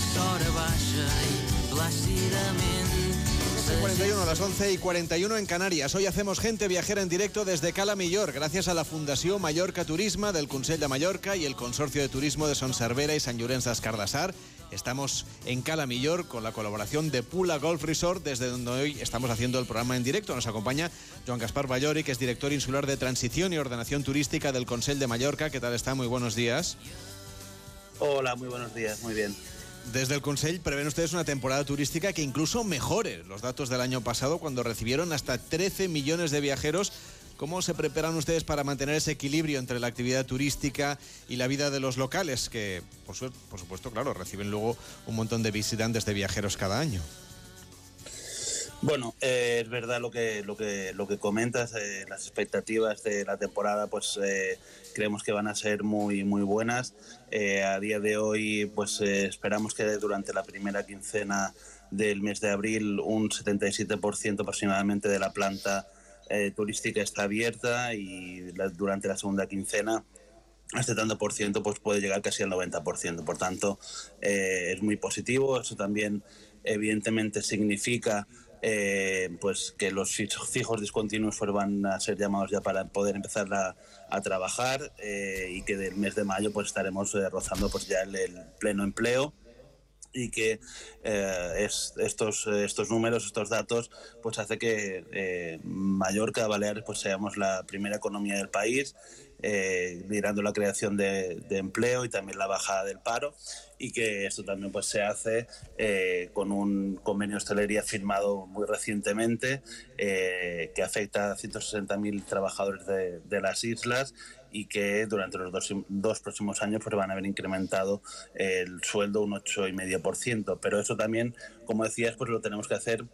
sora baixa i plàcidament 41 a las 11 y 41 en Canarias. Hoy hacemos gente viajera en directo desde Cala Millor, gracias a la Fundación Mallorca Turisma del Consell de Mallorca y el Consorcio de Turismo de Son Cervera y San Llorenç d'Escardassar. Estamos en Cala Millor con la colaboración de Pula Golf Resort, desde donde hoy estamos haciendo el programa en directo. Nos acompaña Joan Gaspar Ballori, que es director insular de Transición y Ordenación Turística del Consell de Mallorca. ¿Qué tal está? Muy buenos días. Hola, muy buenos días, muy bien. Desde el Consell prevén ustedes una temporada turística que incluso mejore los datos del año pasado cuando recibieron hasta 13 millones de viajeros. ¿Cómo se preparan ustedes para mantener ese equilibrio entre la actividad turística y la vida de los locales que, por, por supuesto, claro, reciben luego un montón de visitantes de viajeros cada año? Bueno, eh, es verdad lo que lo que lo que comentas. Eh, las expectativas de la temporada, pues eh, creemos que van a ser muy muy buenas. Eh, a día de hoy, pues eh, esperamos que durante la primera quincena del mes de abril un 77% aproximadamente de la planta eh, turística está abierta y la- durante la segunda quincena este tanto por ciento pues puede llegar casi al 90%. Por tanto, es muy positivo. Eso también evidentemente significa eh, pues que los fijos discontinuos van a ser llamados ya para poder empezar a, a trabajar eh, y que del mes de mayo pues estaremos eh, rozando pues ya el, el pleno empleo y que eh, es- estos, estos números, estos datos, pues hace que eh, Mallorca, Baleares, pues seamos la primera economía del país, eh, liderando la creación de, de empleo y también la bajada del paro y que esto también pues se hace eh, con un convenio de hostelería firmado muy recientemente eh, que afecta a 160.000 trabajadores de, de las islas y que durante los dos, dos próximos años pues van a haber incrementado el sueldo un 8,5%. Pero eso también, como decías, pues lo tenemos que hacer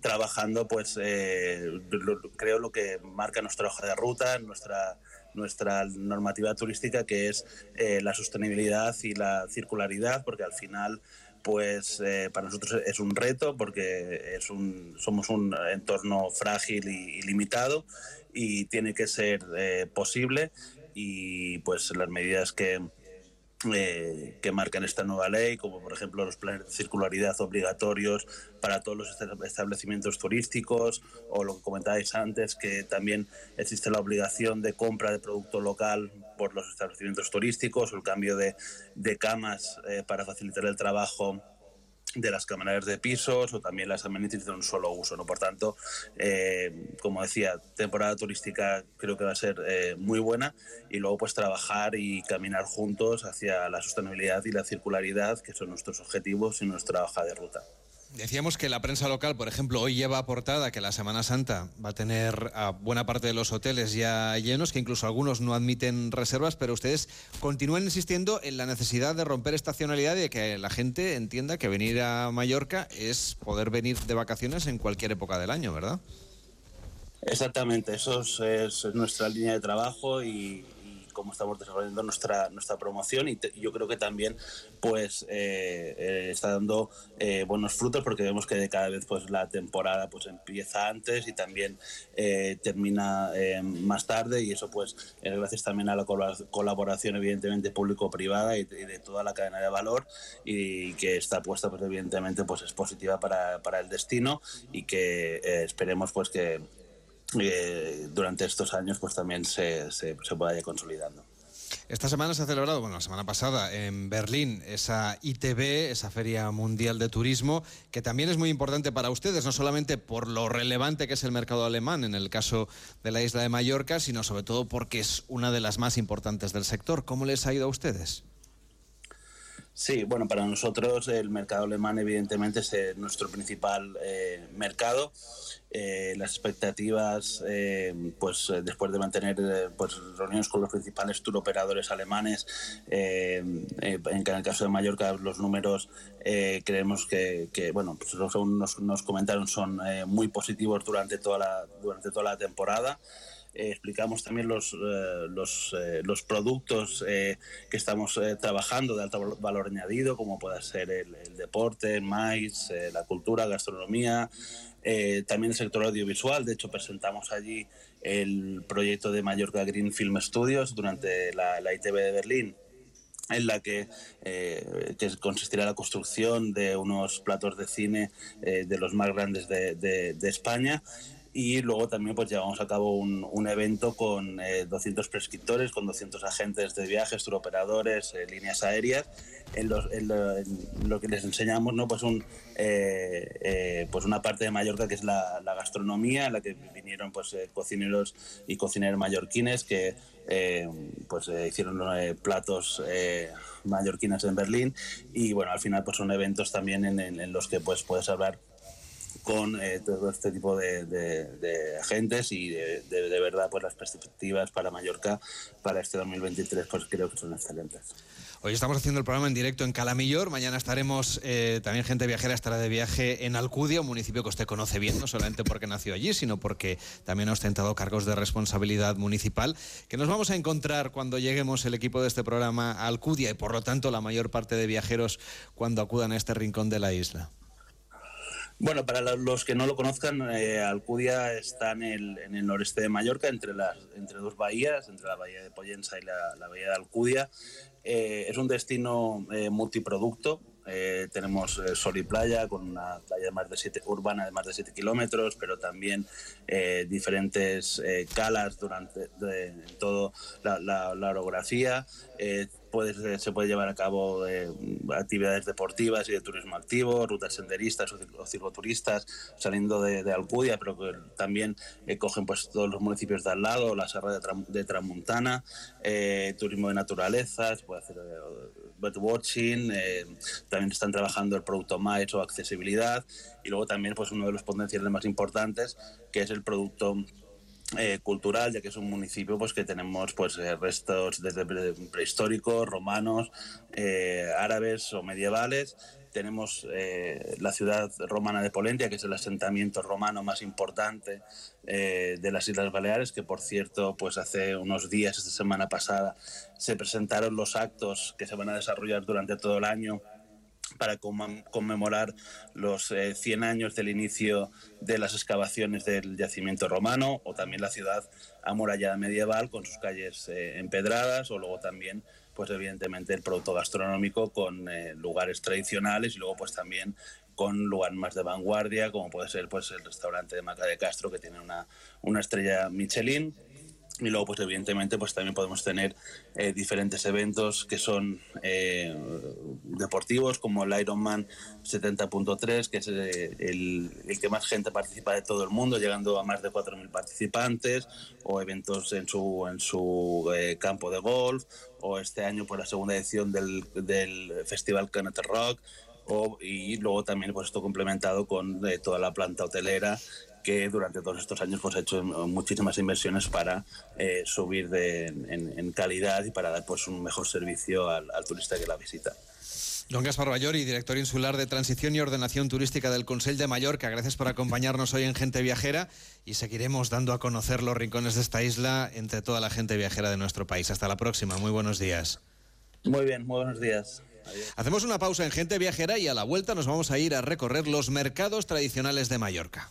trabajando, pues eh, creo lo que marca nuestra hoja de ruta, nuestra nuestra normativa turística, que es eh, la sostenibilidad y la circularidad, porque al final pues eh, para nosotros es un reto porque es un, somos un entorno frágil y, limitado y tiene que ser eh, posible. Y pues las medidas que, eh, que marcan esta nueva ley, como por ejemplo los planes de circularidad obligatorios para todos los esta- establecimientos turísticos, o lo que comentabais antes, que también existe la obligación de compra de producto local por los establecimientos turísticos, o el cambio de, de camas eh, para facilitar el trabajo de las camareras de pisos o también las amenities de un solo uso. ¿no? Por tanto, eh, como decía, temporada turística creo que va a ser eh, muy buena y luego pues trabajar y caminar juntos hacia la sostenibilidad y la circularidad, que son nuestros objetivos y nuestra hoja de ruta. Decíamos que la prensa local, por ejemplo, hoy lleva aportada que la Semana Santa va a tener a buena parte de los hoteles ya llenos, que incluso algunos no admiten reservas, pero ustedes continúan insistiendo en la necesidad de romper estacionalidad y de que la gente entienda que venir a Mallorca es poder venir de vacaciones en cualquier época del año, ¿verdad? Exactamente, eso es, es nuestra línea de trabajo y cómo estamos desarrollando nuestra nuestra promoción y yo creo que también pues eh, eh, está dando eh, buenos frutos porque vemos que cada vez pues la temporada pues empieza antes y también termina más tarde y eso pues es gracias también a la colab- colaboración evidentemente público-privada y, de toda la cadena de valor y que esta apuesta pues evidentemente pues es positiva para, para el destino y que esperemos pues que eh, durante estos años pues también se, se, se consolidando. Esta semana se ha celebrado, bueno, la semana pasada en Berlín, esa ITB, esa Feria Mundial de Turismo, que también es muy importante para ustedes, no solamente por lo relevante que es el mercado alemán en el caso de la isla de Mallorca, sino sobre todo porque es una de las más importantes del sector. ¿Cómo les ha ido a ustedes? Sí, bueno, para nosotros el mercado alemán evidentemente es eh, nuestro principal eh, mercado. Eh, las expectativas, pues después de mantener pues, reuniones con los principales tour operadores alemanes, en el caso de Mallorca los números creemos que, bueno, pues según nos, nos comentaron son muy positivos durante toda la, durante toda la temporada. Eh, explicamos también los, eh, los, eh, los, productos que estamos trabajando de alto valor añadido, como puede ser el, deporte, el maíz, la cultura, gastronomía, también el sector audiovisual. De hecho, presentamos allí el proyecto de Mallorca Green Film Studios durante la, ITV de Berlín en la que, que, consistirá la construcción de unos platos de cine de los más grandes de, de, de España y luego también pues llevamos a cabo un, un evento con 200 eh, prescriptores, con 200 agentes de viajes, turoperadores, eh, líneas aéreas, en, lo que les enseñamos, ¿no? pues, un, eh, pues una parte de Mallorca que es la, gastronomía, en la que vinieron pues, cocineros y cocineros mallorquines que pues, hicieron platos mallorquines en Berlín y bueno, al final pues son eventos también en, en los que pues, puedes hablar con eh, todo este tipo de, agentes y de, verdad pues las perspectivas para Mallorca para este 2023 pues creo que son excelentes. Hoy estamos haciendo el programa en directo en Calamillor. Mañana estaremos, eh, también gente viajera estará de viaje en Alcudia, un municipio que usted conoce bien, no solamente porque nació allí, sino porque también ha ostentado cargos de responsabilidad municipal. Que nos vamos a encontrar cuando lleguemos el equipo de este programa a Alcudia y por lo tanto la mayor parte de viajeros cuando acudan a este rincón de la isla. Bueno, para los que no lo conozcan, eh, Alcudia está en el, en el, noreste de Mallorca, entre, las, entre dos bahías, entre la bahía de Pollensa y la, bahía de Alcudia. Eh, es un destino eh, multiproducto. tenemos sol y playa, con una playa de más de siete, urbana de más de 7 kilómetros, pero también diferentes calas durante de, toda la, la, la orografía se puede llevar a cabo eh, actividades deportivas y de turismo activo, rutas senderistas o cicloturistas saliendo de, Alcudia, pero también eh, cogen pues todos los municipios de al lado, la Serra de, de Tramuntana, eh, turismo de naturaleza, se puede hacer watching, también están trabajando el producto MAES o accesibilidad y luego también pues uno de los potenciales más importantes que es el producto eh, cultural, ya que es un municipio pues que tenemos pues eh, restos desde prehistóricos, romanos, eh, árabes o medievales. Tenemos la ciudad romana de Polentia, que es el asentamiento romano más importante de las Islas Baleares, que por cierto, pues hace unos días, esta semana pasada, se presentaron los actos que se van a desarrollar durante todo el año para conmemorar los 100 años del inicio de las excavaciones del yacimiento romano o también la ciudad amurallada medieval con sus calles eh, empedradas o luego también pues evidentemente el producto gastronómico con eh, lugares tradicionales y luego pues también con lugares más de vanguardia como puede ser pues el restaurante de Maca de Castro que tiene una, una estrella Michelin y luego, pues evidentemente, pues también podemos tener eh, diferentes eventos que son eh, deportivos, como el Ironman 70.3, que es eh, el, que más gente participa de todo el mundo, llegando a más de 4.000 participantes, o eventos en su, en su campo de golf, o este año, por pues, la segunda edición del, del Festival Canet Rock, o, y luego también pues esto complementado con toda la planta hotelera que durante todos estos años pues, ha hecho muchísimas inversiones para eh, subir de, en, calidad y para dar pues, un mejor servicio al, turista que la visita. Don Gaspar Bayori, director insular de Transición y Ordenación Turística del Consell de Mallorca, gracias por acompañarnos hoy en Gente Viajera y seguiremos dando a conocer los rincones de esta isla entre toda la gente viajera de nuestro país. Hasta la próxima, muy buenos días. Muy bien, muy buenos días. Hacemos una pausa en Gente Viajera y a la vuelta nos vamos a ir a recorrer los mercados tradicionales de Mallorca.